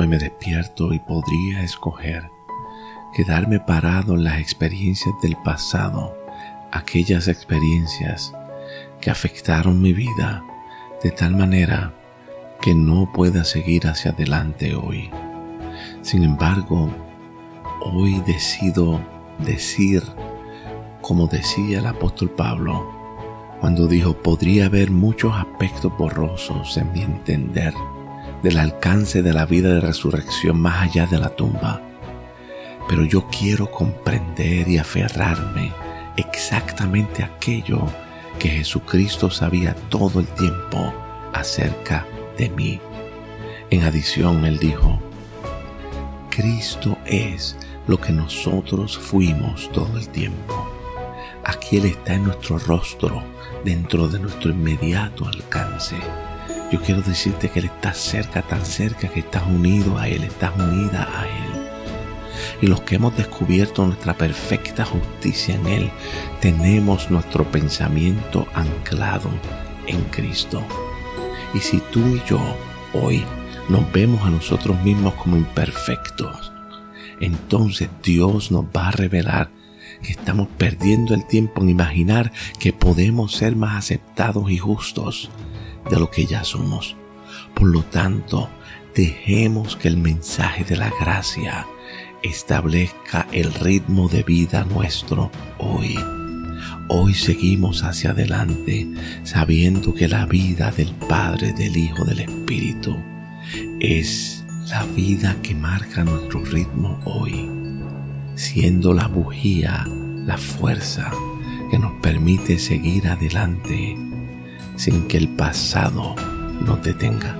Hoy me despierto y podría escoger quedarme parado en las experiencias del pasado, aquellas experiencias que afectaron mi vida de tal manera que no pueda seguir hacia adelante hoy. Sin embargo, hoy decido decir, como decía el apóstol Pablo, cuando dijo, podría haber muchos aspectos borrosos en mi entender del alcance de la vida de resurrección más allá de la tumba. Pero yo quiero comprender y aferrarme exactamente aquello que Jesucristo sabía todo el tiempo acerca de mí. En adición, él dijo, Cristo es lo que nosotros fuimos todo el tiempo. Aquí Él está en nuestro rostro, dentro de nuestro inmediato alcance. Yo quiero decirte que Él está cerca, tan cerca que estás unido a Él, estás unida a Él. Y los que hemos descubierto nuestra perfecta justicia en Él, tenemos nuestro pensamiento anclado en Cristo. Y si tú y yo hoy nos vemos a nosotros mismos como imperfectos, entonces Dios nos va a revelar que estamos perdiendo el tiempo en imaginar que podemos ser más aceptados y justos de lo que ya somos. Por lo tanto, dejemos que el mensaje de la gracia establezca el ritmo de vida nuestro hoy. Hoy seguimos hacia adelante sabiendo que la vida del Padre, del Hijo, del Espíritu es la vida que marca nuestro ritmo hoy, siendo la bujía, la fuerza que nos permite seguir adelante sin que el pasado nos detenga.